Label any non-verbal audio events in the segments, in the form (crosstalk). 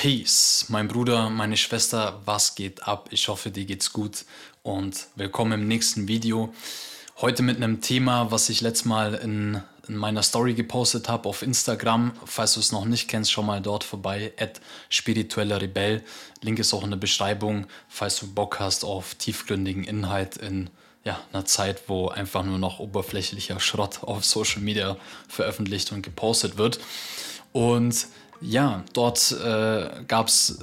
Peace, mein Bruder, meine Schwester, was geht ab? Ich hoffe, dir geht's gut und willkommen im nächsten Video. Heute mit einem Thema, was ich letztes Mal in, in meiner Story gepostet habe auf Instagram. Falls du es noch nicht kennst, schau mal dort vorbei. At spiritueller Rebell. Link ist auch in der Beschreibung, falls du Bock hast auf tiefgründigen Inhalt in ja, einer Zeit, wo einfach nur noch oberflächlicher Schrott auf Social Media veröffentlicht und gepostet wird. Und ja, dort äh, gab es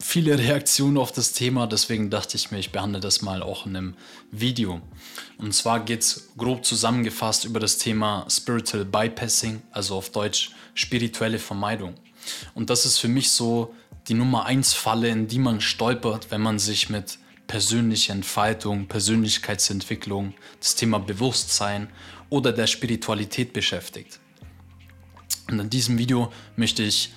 viele (laughs) Reaktionen auf das Thema, deswegen dachte ich mir, ich behandle das mal auch in einem Video. Und zwar geht es grob zusammengefasst über das Thema Spiritual Bypassing, also auf Deutsch spirituelle Vermeidung. Und das ist für mich so die Nummer 1 Falle, in die man stolpert, wenn man sich mit persönlicher Entfaltung, Persönlichkeitsentwicklung, das Thema Bewusstsein oder der Spiritualität beschäftigt. Und in diesem Video möchte ich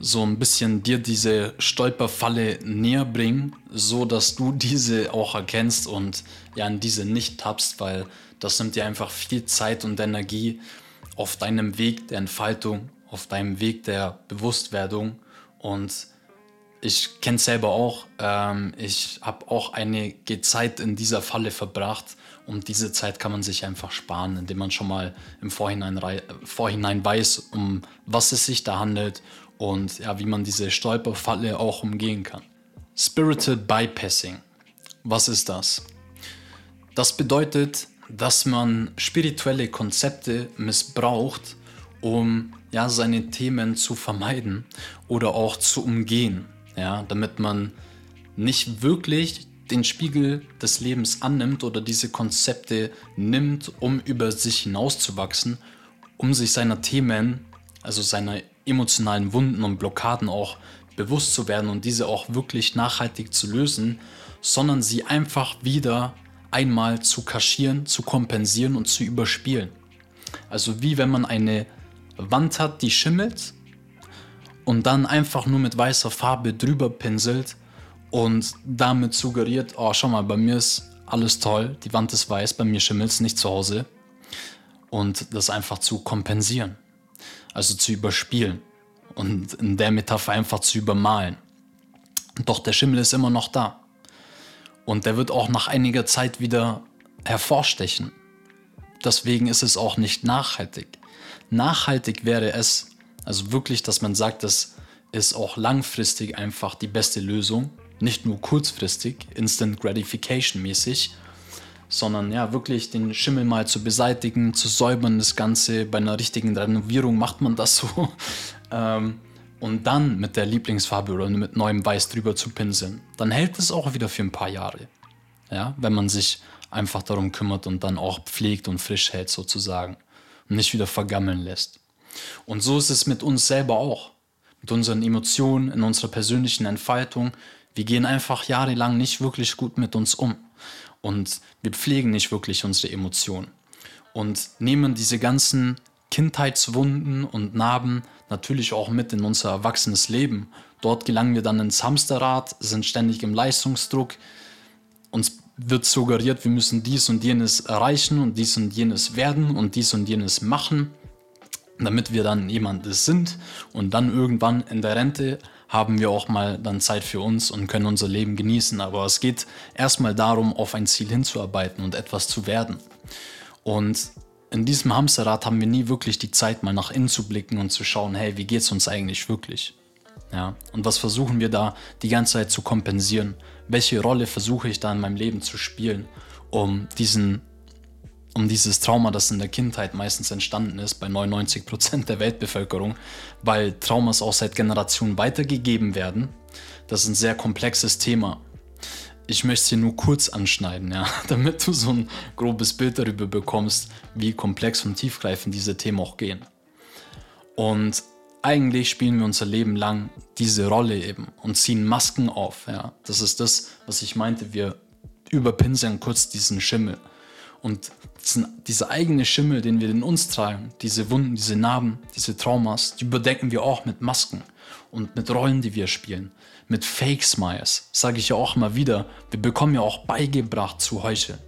so ein bisschen dir diese Stolperfalle näher bringen, so dass du (laughs) diese auch erkennst und ja in diese nicht tappst, weil das nimmt dir einfach viel Zeit und Energie auf deinem Weg der Entfaltung, auf deinem Weg der Bewusstwerdung und ich kenne selber auch. Ähm, ich habe auch einige Zeit in dieser Falle verbracht und diese Zeit kann man sich einfach sparen, indem man schon mal im Vorhinein, Vorhinein weiß, um was es sich da handelt und ja, wie man diese Stolperfalle auch umgehen kann. Spirited Bypassing. Was ist das? Das bedeutet, dass man spirituelle Konzepte missbraucht, um ja, seine Themen zu vermeiden oder auch zu umgehen ja, damit man nicht wirklich den Spiegel des Lebens annimmt oder diese Konzepte nimmt, um über sich hinauszuwachsen, um sich seiner Themen, also seiner emotionalen Wunden und Blockaden auch bewusst zu werden und diese auch wirklich nachhaltig zu lösen, sondern sie einfach wieder einmal zu kaschieren, zu kompensieren und zu überspielen. Also wie wenn man eine Wand hat, die schimmelt und dann einfach nur mit weißer Farbe drüber pinselt und damit suggeriert, oh schau mal, bei mir ist alles toll, die Wand ist weiß, bei mir schimmelt es nicht zu Hause. Und das einfach zu kompensieren, also zu überspielen und in der Metapher einfach zu übermalen. Doch der Schimmel ist immer noch da. Und der wird auch nach einiger Zeit wieder hervorstechen. Deswegen ist es auch nicht nachhaltig. Nachhaltig wäre es, also wirklich, dass man sagt, das ist auch langfristig einfach die beste Lösung. Nicht nur kurzfristig, Instant Gratification mäßig, sondern ja, wirklich den Schimmel mal zu beseitigen, zu säubern, das Ganze. Bei einer richtigen Renovierung macht man das (laughs) so. ähm, und dann mit der Lieblingsfarbe oder mit neuem Weiß drüber zu pinseln. Dann hält es auch wieder für ein paar Jahre. Ja, wenn man sich einfach darum kümmert und dann auch pflegt und frisch hält sozusagen und nicht wieder vergammeln lässt. Und so ist es mit uns selber auch, mit unseren Emotionen, in unserer persönlichen Entfaltung. Wir gehen einfach jahrelang nicht wirklich gut mit uns um und wir pflegen nicht wirklich unsere Emotionen und nehmen diese ganzen Kindheitswunden und Narben natürlich auch mit in unser erwachsenes Leben. Dort gelangen wir dann ins Hamsterrad, sind ständig im Leistungsdruck. Uns wird suggeriert, wir müssen dies und jenes erreichen und dies und jenes werden und dies und jenes machen damit wir dann jemand sind und dann irgendwann in der Rente haben wir auch mal dann Zeit für uns und können unser Leben genießen. Aber es geht erstmal darum, auf ein Ziel hinzuarbeiten und etwas zu werden. Und in diesem Hamsterrad haben wir nie wirklich die Zeit, mal nach innen zu blicken und zu schauen, hey, wie geht es uns eigentlich wirklich? Ja, und was versuchen wir da die ganze Zeit zu kompensieren? Welche Rolle versuche ich da in meinem Leben zu spielen, um diesen um dieses Trauma, das in der Kindheit meistens entstanden ist, bei 99 Prozent der Weltbevölkerung, weil Traumas auch seit Generationen weitergegeben werden. Das ist ein sehr komplexes Thema. Ich möchte es hier nur kurz anschneiden, ja, (laughs) damit du so ein grobes Bild darüber bekommst, wie komplex und tiefgreifend diese Themen auch gehen. Und eigentlich spielen wir unser Leben lang diese Rolle eben und ziehen Masken auf. Ja. Das ist das, was ich meinte. Wir überpinseln kurz diesen Schimmel. Und diesen, dieser eigene Schimmel, den wir in uns tragen, diese Wunden, diese Narben, diese Traumas, die überdecken wir auch mit Masken und mit Rollen, die wir spielen, mit Fake Smiles. Sage ich ja auch immer wieder. Wir bekommen ja auch beigebracht zu heucheln.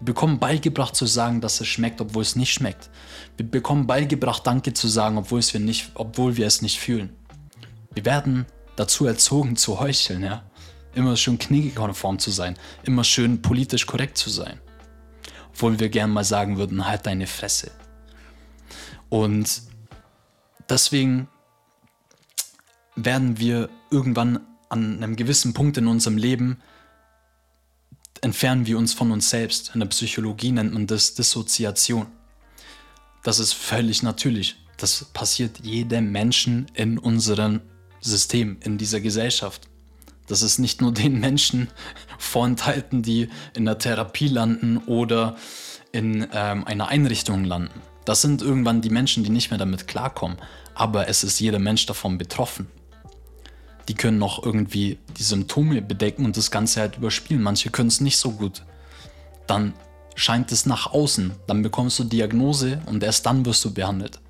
Wir bekommen beigebracht zu sagen, dass es schmeckt, obwohl es nicht schmeckt. Wir bekommen beigebracht, Danke zu sagen, obwohl, es wir, nicht, obwohl wir es nicht fühlen. Wir werden dazu erzogen zu heucheln, ja. Immer schön kniegekonform zu sein, immer schön politisch korrekt zu sein. Obwohl wir gern mal sagen würden, halt deine Fresse. Und deswegen werden wir irgendwann an einem gewissen Punkt in unserem Leben entfernen wir uns von uns selbst. In der Psychologie nennt man das Dissoziation. Das ist völlig natürlich. Das passiert jedem Menschen in unserem System, in dieser Gesellschaft. Das ist nicht nur den Menschen vorenthalten, die in der Therapie landen oder in ähm, einer Einrichtung landen. Das sind irgendwann die Menschen, die nicht mehr damit klarkommen. Aber es ist jeder Mensch davon betroffen. Die können noch irgendwie die Symptome bedecken und das Ganze halt überspielen. Manche können es nicht so gut. Dann scheint es nach außen. Dann bekommst du Diagnose und erst dann wirst du behandelt.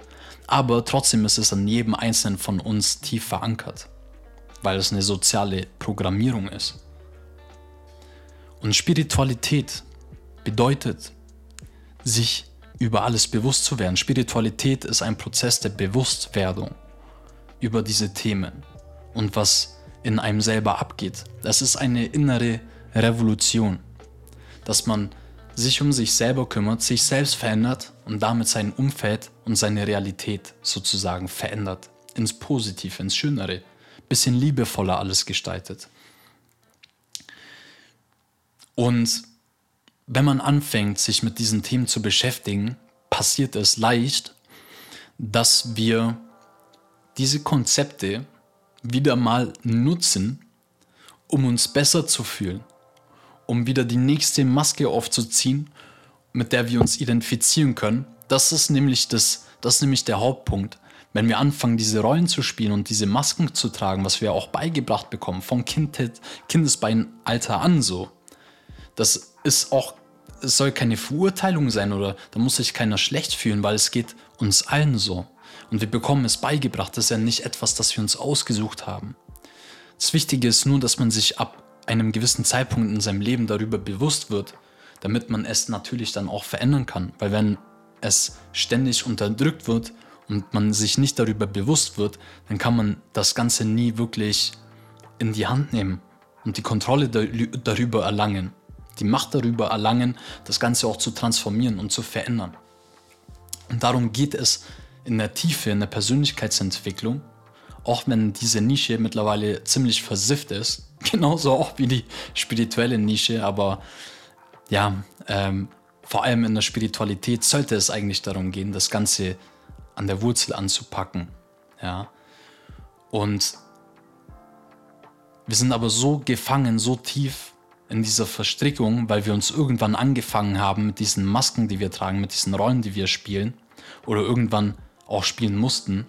Aber trotzdem ist es an jedem Einzelnen von uns tief verankert, weil es eine soziale Programmierung ist. Und Spiritualität bedeutet, sich über alles bewusst zu werden. Spiritualität ist ein Prozess der Bewusstwerdung über diese Themen und was in einem selber abgeht. Das ist eine innere Revolution, dass man sich um sich selber kümmert, sich selbst verändert und damit sein Umfeld und seine Realität sozusagen verändert. Ins Positive, ins Schönere, bisschen liebevoller alles gestaltet. Und wenn man anfängt, sich mit diesen Themen zu beschäftigen, passiert es leicht, dass wir diese Konzepte wieder mal nutzen, um uns besser zu fühlen, um wieder die nächste Maske aufzuziehen, mit der wir uns identifizieren können. Das ist nämlich, das, das ist nämlich der Hauptpunkt. Wenn wir anfangen, diese Rollen zu spielen und diese Masken zu tragen, was wir auch beigebracht bekommen, vom Kindheit, Kindesbeinalter an so, das ist auch, es soll keine Verurteilung sein oder da muss sich keiner schlecht fühlen, weil es geht uns allen so. Und wir bekommen es beigebracht, das ist ja nicht etwas, das wir uns ausgesucht haben. Das Wichtige ist nur, dass man sich ab einem gewissen Zeitpunkt in seinem Leben darüber bewusst wird, damit man es natürlich dann auch verändern kann. Weil wenn es ständig unterdrückt wird und man sich nicht darüber bewusst wird, dann kann man das Ganze nie wirklich in die Hand nehmen und die Kontrolle darüber erlangen, die Macht darüber erlangen, das Ganze auch zu transformieren und zu verändern. Und darum geht es in der Tiefe, in der Persönlichkeitsentwicklung, auch wenn diese Nische mittlerweile ziemlich versifft ist, (laughs) genauso auch wie die spirituelle Nische, aber ja, ähm, vor allem in der Spiritualität sollte es eigentlich darum gehen, das Ganze an der Wurzel anzupacken. Ja. Und wir sind aber so gefangen, so tief in dieser Verstrickung, weil wir uns irgendwann angefangen haben mit diesen Masken, die wir tragen, mit diesen Rollen, die wir spielen, oder irgendwann auch spielen mussten,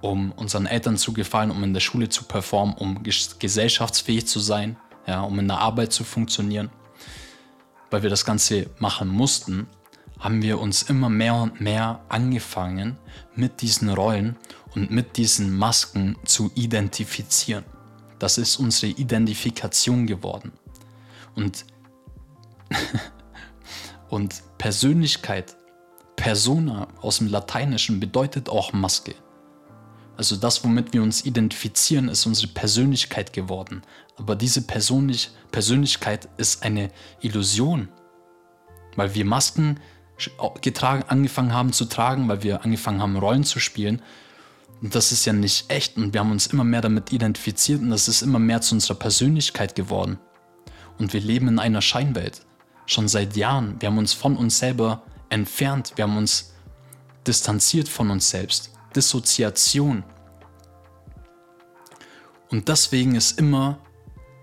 um unseren Eltern zu gefallen, um in der Schule zu performen, um gesellschaftsfähig zu sein, ja, um in der Arbeit zu funktionieren. Weil wir das Ganze machen mussten, haben wir uns immer mehr und mehr angefangen, mit diesen Rollen und mit diesen Masken zu identifizieren. Das ist unsere Identifikation geworden. Und, (laughs) und Persönlichkeit Persona aus dem Lateinischen bedeutet auch Maske. Also das, womit wir uns identifizieren, ist unsere Persönlichkeit geworden. Aber diese Persönlich Persönlichkeit ist eine Illusion, weil wir Masken getragen, angefangen haben zu tragen, weil wir angefangen haben, Rollen zu spielen. Und das ist ja nicht echt und wir haben uns immer mehr damit identifiziert und das ist immer mehr zu unserer Persönlichkeit geworden. Und wir leben in einer Scheinwelt. Schon seit Jahren. Wir haben uns von uns selber entfernt, wir haben uns distanziert von uns selbst. Dissoziation. Und deswegen ist immer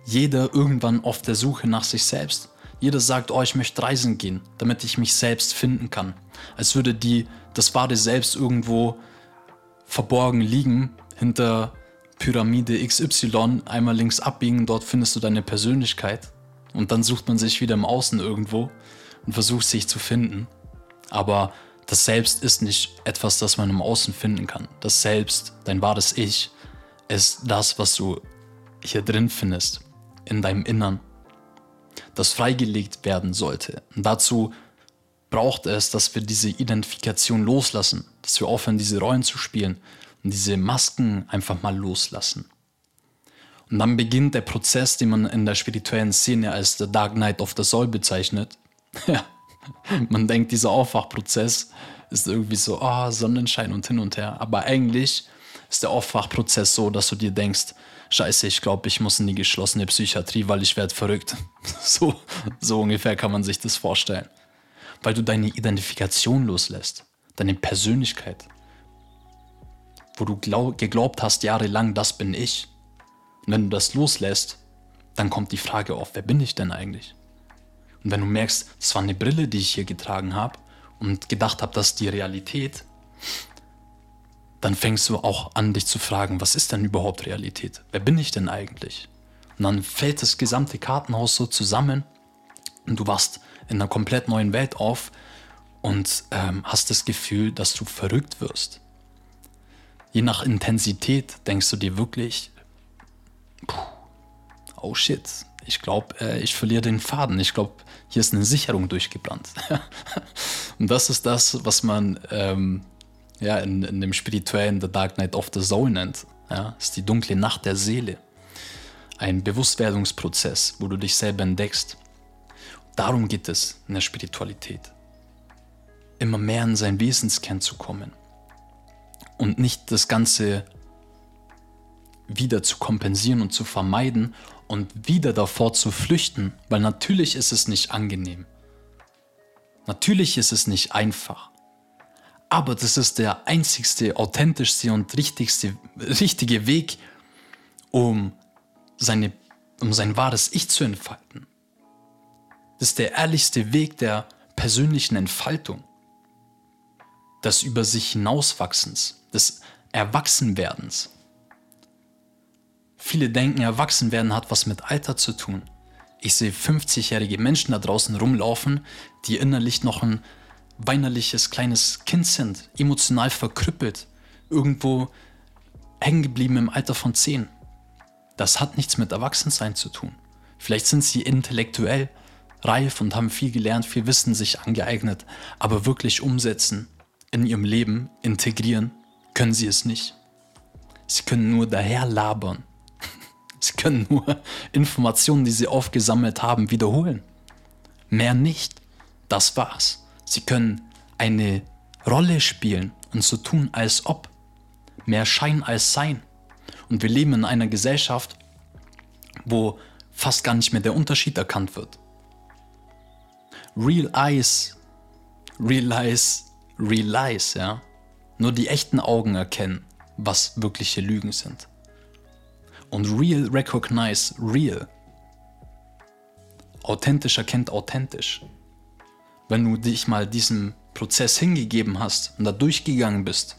jeder irgendwann auf der Suche nach sich selbst. Jeder sagt, oh, ich möchte reisen gehen, damit ich mich selbst finden kann. Als würde die, das wahre Selbst irgendwo verborgen liegen hinter Pyramide XY, einmal links abbiegen, dort findest du deine Persönlichkeit. Und dann sucht man sich wieder im Außen irgendwo und versucht sich zu finden. Aber das Selbst ist nicht etwas, das man im Außen finden kann. Das Selbst, dein wahres Ich, ist das, was du hier drin findest, in deinem Innern, das freigelegt werden sollte. Und dazu braucht es, dass wir diese Identifikation loslassen, dass wir aufhören, diese Rollen zu spielen und diese Masken einfach mal loslassen. Und dann beginnt der Prozess, den man in der spirituellen Szene als The Dark Night of the Soul bezeichnet. (laughs) Man denkt, dieser Aufwachprozess ist irgendwie so, oh, Sonnenschein und hin und her. Aber eigentlich ist der Aufwachprozess so, dass du dir denkst, scheiße, ich glaube, ich muss in die geschlossene Psychiatrie, weil ich werde verrückt. (laughs) So, so ungefähr kann man sich das vorstellen. Weil du deine Identifikation loslässt, deine Persönlichkeit. Wo du glaub, geglaubt hast jahrelang, das bin ich. Und wenn du das loslässt, dann kommt die Frage auf, wer bin ich denn eigentlich? Und wenn du merkst, es war eine Brille, die ich hier getragen habe und gedacht habe, das ist die Realität, dann fängst du auch an, dich zu fragen, was ist denn überhaupt Realität? Wer bin ich denn eigentlich? Und dann fällt das gesamte Kartenhaus so zusammen und du wachst in einer komplett neuen Welt auf und ähm, hast das Gefühl, dass du verrückt wirst. Je nach Intensität denkst du dir wirklich, oh shit, ich glaube, äh, ich verliere den Faden. Ich glaube, hier ist eine Sicherung durchgebrannt. (laughs) und das ist das, was man ähm, ja, in, in, dem spirituellen The Dark Night of the Soul nennt. Ja, ist die dunkle Nacht der Seele. Ein Bewusstwerdungsprozess, wo du dich selber entdeckst. Darum geht es in der Spiritualität. Immer mehr in sein Wesenskern zu kommen. Und nicht das Ganze wieder zu kompensieren und zu vermeiden und wieder davor zu flüchten, weil natürlich ist es nicht angenehm. Natürlich ist es nicht einfach. Aber das ist der einzigste, authentischste und richtigste, richtige Weg, um, seine, um sein wahres Ich zu entfalten. Das ist der ehrlichste Weg der persönlichen Entfaltung, des über sich hinauswachsens, des Erwachsenwerdens. Viele denken, erwachsen werden hat was mit Alter zu tun. Ich sehe 50-jährige Menschen da draußen rumlaufen, die innerlich noch ein weinerliches kleines Kind sind, emotional verkrüppelt, irgendwo hängen geblieben im Alter von 10. Das hat nichts mit Erwachsensein zu tun. Vielleicht sind sie intellektuell reif und haben viel gelernt, viel Wissen sich angeeignet, aber wirklich umsetzen, in ihrem Leben integrieren, können sie es nicht. Sie können nur daher labern (laughs) Sie können nur Informationen, die sie aufgesammelt haben, wiederholen. Mehr nicht. Das war's. Sie können eine Rolle spielen und so tun, als ob. Mehr Schein als Sein. Und wir leben in einer Gesellschaft, wo fast gar nicht mehr der Unterschied erkannt wird. Real Eyes, Realize, Realize, ja. Nur die echten Augen erkennen, was wirkliche Lügen sind und real recognize real. Authentisch erkennt authentisch. Wenn du dich mal diesem Prozess hingegeben hast und da durchgegangen bist,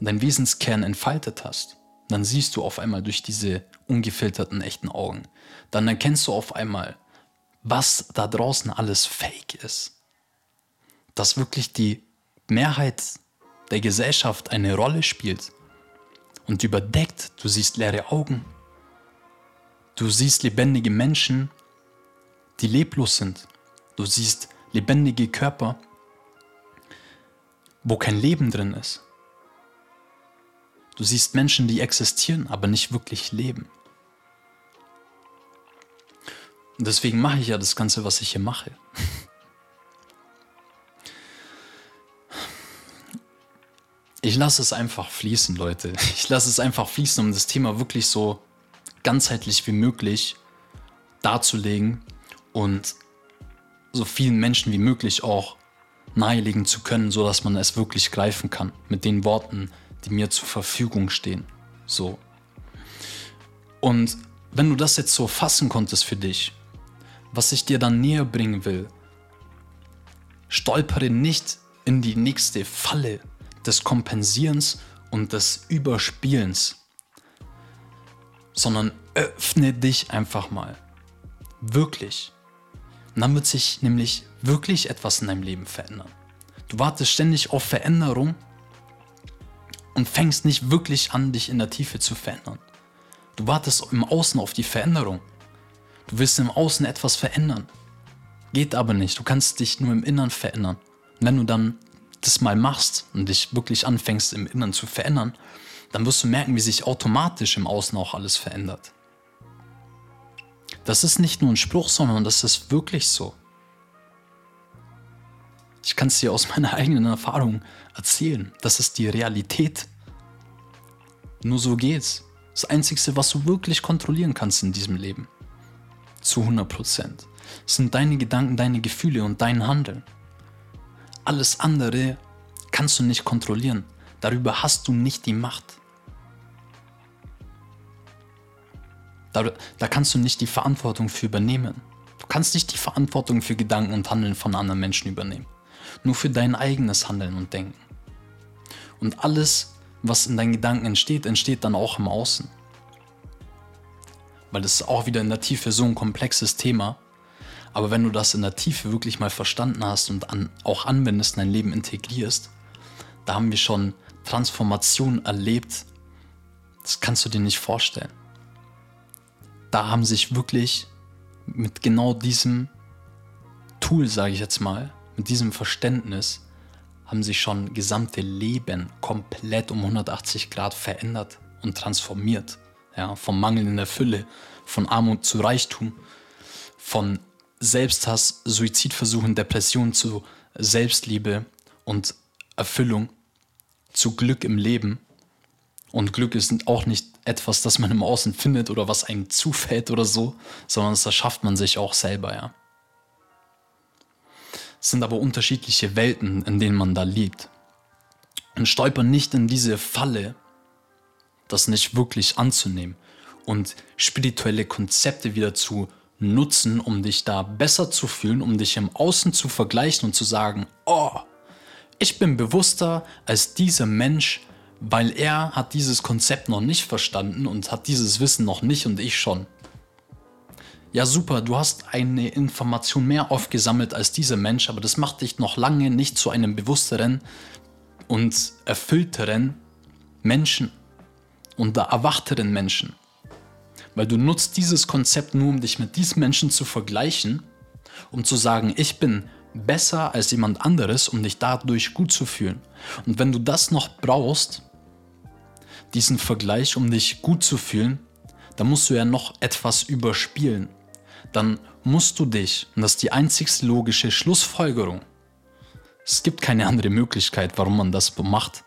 deinen Wesenskern entfaltet hast, dann siehst du auf einmal durch diese ungefilterten echten Augen. Dann erkennst du auf einmal, was da draußen alles fake ist. Dass wirklich die Mehrheit der Gesellschaft eine Rolle spielt und überdeckt. Du siehst leere Augen. Du siehst lebendige Menschen, die leblos sind. Du siehst lebendige Körper, wo kein Leben drin ist. Du siehst Menschen, die existieren, aber nicht wirklich leben. Und deswegen mache ich ja das Ganze, was ich hier mache. Ich lasse es einfach fließen, Leute. Ich lasse es einfach fließen, um das Thema wirklich so ganzheitlich wie möglich darzulegen und so vielen Menschen wie möglich auch nahelegen zu können, sodass man es wirklich greifen kann mit den Worten, die mir zur Verfügung stehen. So. Und wenn du das jetzt so fassen konntest für dich, was ich dir dann näher bringen will, stolpere nicht in die nächste Falle, des Kompensierens und des Überspielens, sondern öffne dich einfach mal. Wirklich. Und dann wird sich nämlich wirklich etwas in deinem Leben verändern. Du wartest ständig auf Veränderung und fängst nicht wirklich an, dich in der Tiefe zu verändern. Du wartest im Außen auf die Veränderung. Du willst im Außen etwas verändern. Geht aber nicht. Du kannst dich nur im Innern verändern. Und wenn du dann das mal machst und dich wirklich anfängst im Inneren zu verändern, dann wirst du merken, wie sich automatisch im Außen auch alles verändert. Das ist nicht nur ein Spruch, sondern das ist wirklich so. Ich kann es dir aus meiner eigenen Erfahrung erzählen. Das ist die Realität. Nur so geht's. Das Einzige, was du wirklich kontrollieren kannst in diesem Leben, zu 100 Prozent, sind deine Gedanken, deine Gefühle und dein Handeln. Alles andere kannst du nicht kontrollieren. Darüber hast du nicht die Macht. Da, da kannst du nicht die Verantwortung für übernehmen. Du kannst nicht die Verantwortung für Gedanken und Handeln von anderen Menschen übernehmen. Nur für dein eigenes Handeln und Denken. Und alles, was in deinen Gedanken entsteht, entsteht dann auch im Außen. Weil das ist auch wieder in der Tiefe so ein komplexes Thema. Aber wenn du das in der Tiefe wirklich mal verstanden hast und an, auch anwendest, in dein Leben integrierst, da haben wir schon Transformation erlebt. Das kannst du dir nicht vorstellen. Da haben sich wirklich mit genau diesem Tool, sage ich jetzt mal, mit diesem Verständnis, haben sich schon gesamte Leben komplett um 180 Grad verändert und transformiert. Ja, vom Mangel in der Fülle, von Armut zu Reichtum, von Selbsthass, Suizidversuchen, Depressionen zu Selbstliebe und Erfüllung, zu Glück im Leben. Und Glück ist auch nicht etwas, das man im Außen findet oder was einem zufällt oder so, sondern das erschafft man sich auch selber, ja. Es sind aber unterschiedliche Welten, in denen man da lebt. Und stolper nicht in diese Falle, das nicht wirklich anzunehmen und spirituelle Konzepte wieder zu nutzen, um dich da besser zu fühlen, um dich im Außen zu vergleichen und zu sagen, oh, ich bin bewusster als dieser Mensch, weil er hat dieses Konzept noch nicht verstanden und hat dieses Wissen noch nicht und ich schon. Ja super, du hast eine Information mehr aufgesammelt als dieser Mensch, aber das macht dich noch lange nicht zu einem bewussteren und erfüllteren Menschen und erwachteren Menschen. Weil du nutzt dieses Konzept nur, um dich mit diesen Menschen zu vergleichen, um zu sagen, ich bin besser als jemand anderes, um dich dadurch gut zu fühlen. Und wenn du das noch brauchst, diesen Vergleich, um dich gut zu fühlen, dann musst du ja noch etwas überspielen. Dann musst du dich, und das ist die einzigste logische Schlussfolgerung, es gibt keine andere Möglichkeit, warum man das macht,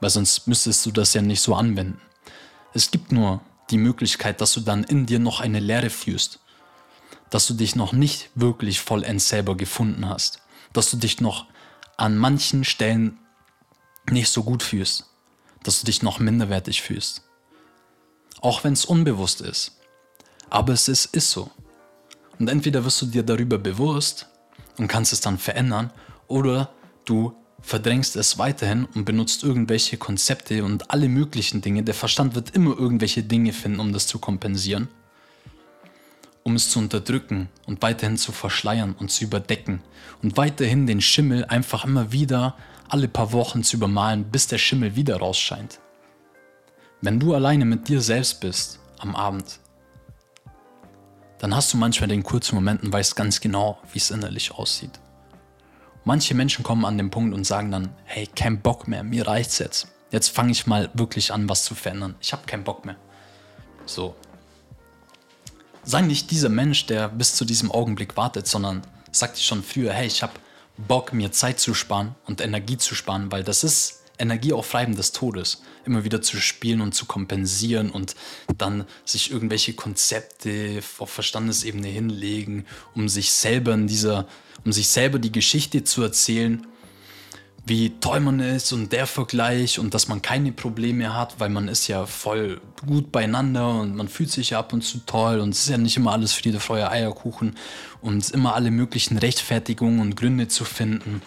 weil sonst müsstest du das ja nicht so anwenden. Es gibt nur die Möglichkeit, dass du dann in dir noch eine Leere führst, dass du dich noch nicht wirklich vollends selber gefunden hast, dass du dich noch an manchen Stellen nicht so gut fühlst, dass du dich noch minderwertig fühlst. Auch wenn es unbewusst ist. Aber es ist, ist so. Und entweder wirst du dir darüber bewusst und kannst es dann verändern, oder du verdrängst es weiterhin und benutzt irgendwelche Konzepte und alle möglichen Dinge. Der Verstand wird immer irgendwelche Dinge finden, um das zu kompensieren, um es zu unterdrücken und weiterhin zu verschleiern und zu überdecken und weiterhin den Schimmel einfach immer wieder alle paar Wochen zu übermalen, bis der Schimmel wieder rausscheint. Wenn du alleine mit dir selbst bist am Abend, dann hast du manchmal den kurzen Moment und weißt ganz genau, wie es innerlich aussieht. Manche Menschen kommen an den Punkt und sagen dann, hey, kein Bock mehr, mir reicht's jetzt. Jetzt fange ich mal wirklich an, was zu verändern. Ich habe keinen Bock mehr. So. Sei nicht dieser Mensch, der bis zu diesem Augenblick wartet, sondern sag dir schon früher, hey, ich habe Bock, mir Zeit zu sparen und Energie zu sparen, weil das ist Energieaufreiben des Todes. Immer wieder zu spielen und zu kompensieren und dann sich irgendwelche Konzepte auf Verstandesebene hinlegen, um sich selber in dieser, um sich selber die Geschichte zu erzählen, wie toll man ist und der Vergleich und dass man keine Probleme hat, weil man ist ja voll gut beieinander und man fühlt sich ja ab und zu toll und es ist ja nicht immer alles Friede, Feuer, Eierkuchen und immer alle möglichen Rechtfertigungen und Gründe zu finden.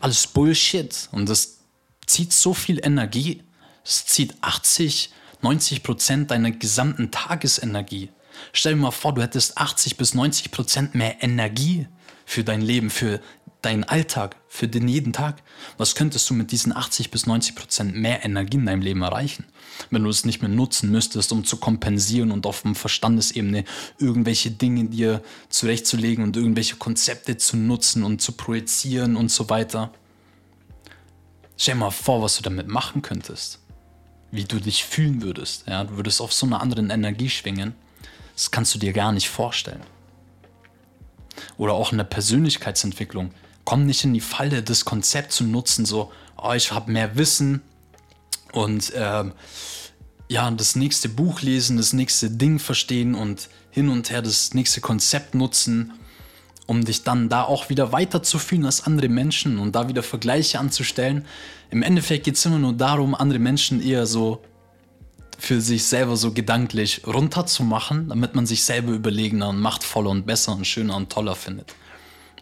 Alles Bullshit und das zieht so viel Energie. Es zieht 80, 90 Prozent deiner gesamten Tagesenergie. Stell dir mal vor, du hättest 80 bis 90 Prozent mehr Energie für dein Leben, für deinen Alltag, für den jeden Tag. Was könntest du mit diesen 80 bis 90 Prozent mehr Energie in deinem Leben erreichen? Wenn du es nicht mehr nutzen müsstest, um zu kompensieren und auf dem Verstandesebene irgendwelche Dinge dir zurechtzulegen und irgendwelche Konzepte zu nutzen und zu projizieren und so weiter. Stell dir mal vor, was du damit machen könntest. wie du dich fühlen würdest. Ja? Du würdest auf so einer anderen Energie schwingen. Das kannst du dir gar nicht vorstellen. Oder auch in der Persönlichkeitsentwicklung. Komm nicht in die Falle, das Konzept zu nutzen, so, oh, ich habe mehr Wissen und äh, ja, das nächste Buch lesen, das nächste Ding verstehen und hin und her das nächste Konzept nutzen, um dich dann da auch wieder weiterzufühlen als andere Menschen und da wieder Vergleiche anzustellen. Im Endeffekt geht es immer nur darum, andere Menschen eher so für sich selber so gedanklich runterzumachen, damit man sich selber überlegener und machtvoller und besser und schöner und toller findet.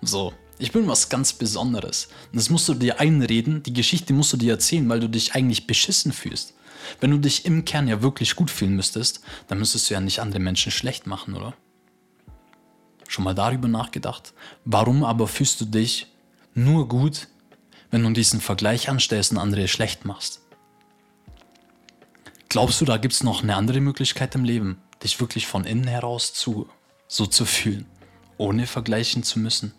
So, ich bin was ganz Besonderes. Das musst du dir einreden, die Geschichte musst du dir erzählen, weil du dich eigentlich beschissen fühlst. Wenn du dich im Kern ja wirklich gut fühlen müsstest, dann müsstest du ja nicht andere Menschen schlecht machen, oder? Schon mal darüber nachgedacht? Warum aber fühlst du dich nur gut, wenn du diesen Vergleich anstellst und andere schlecht machst? Glaubst du, da gibt es noch eine andere Möglichkeit im Leben, dich wirklich von innen heraus zu, so zu fühlen, ohne vergleichen zu müssen?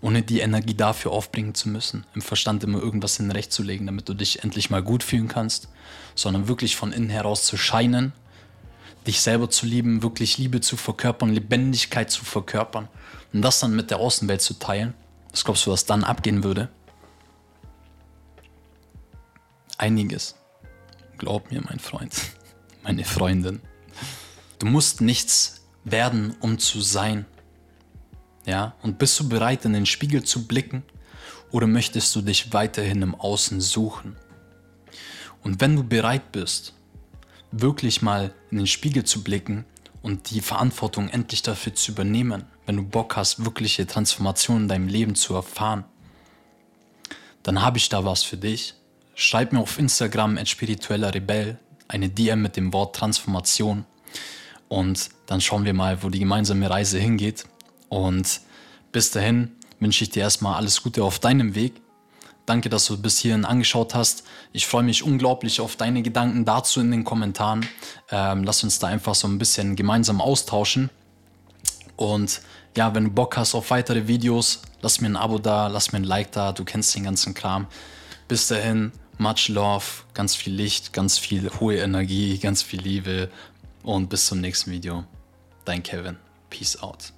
Ohne die Energie dafür aufbringen zu müssen, im Verstand immer irgendwas in Recht zu legen, damit du dich endlich mal gut fühlen kannst, sondern wirklich von innen heraus zu scheinen, dich selber zu lieben, wirklich Liebe zu verkörpern, Lebendigkeit zu verkörpern und das dann mit der Außenwelt zu teilen. Was glaubst du, was dann abgehen würde? Einiges. Glaub mir, mein Freund, (laughs) meine Freundin. Du musst nichts werden, um zu sein. Ja, und bist du bereit, in den Spiegel zu blicken oder möchtest du dich weiterhin im Außen suchen? Und wenn du bereit bist, wirklich mal in den Spiegel zu blicken und die Verantwortung endlich dafür zu übernehmen, wenn du Bock hast, wirkliche Transformation in deinem Leben zu erfahren, dann habe ich da was für dich. Schreib mir auf Instagram spiritueller Rebell eine DM mit dem Wort Transformation und dann schauen wir mal, wo die gemeinsame Reise hingeht. Und bis dahin wünsche ich dir erstmal alles Gute auf deinem Weg. Danke, dass du bis hierhin angeschaut hast. Ich freue mich unglaublich auf deine Gedanken dazu in den Kommentaren. Ähm, lass uns da einfach so ein bisschen gemeinsam austauschen. Und ja, wenn du Bock hast auf weitere Videos, lass mir ein Abo da, lass mir ein Like da. Du kennst den ganzen Kram. Bis dahin, much love, ganz viel Licht, ganz viel hohe Energie, ganz viel Liebe und bis zum nächsten Video. Dein Kevin. Peace out.